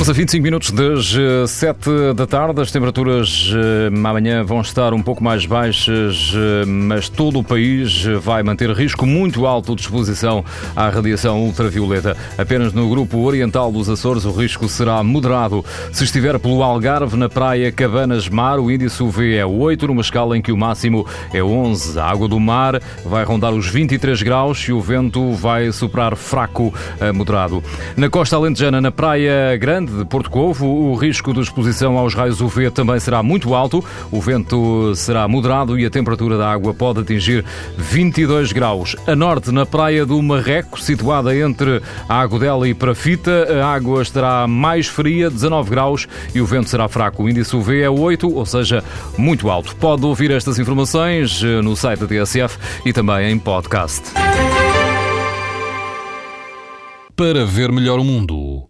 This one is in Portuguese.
Estamos a 25 minutos das 7 eh, da tarde. As temperaturas eh, amanhã vão estar um pouco mais baixas, eh, mas todo o país vai manter risco muito alto de exposição à radiação ultravioleta. Apenas no grupo oriental dos Açores o risco será moderado. Se estiver pelo Algarve, na praia Cabanas Mar, o índice UV é 8, numa escala em que o máximo é 11. A água do mar vai rondar os 23 graus e o vento vai soprar fraco a moderado. Na costa alentejana, na praia Grande, de Porto Covo, o risco de exposição aos raios UV também será muito alto. O vento será moderado e a temperatura da água pode atingir 22 graus. A norte, na praia do Marreco, situada entre a Agudela e Prafita, a água estará mais fria, 19 graus, e o vento será fraco. O índice UV é 8, ou seja, muito alto. Pode ouvir estas informações eh, no site da TSF e também em podcast. Para ver melhor o mundo.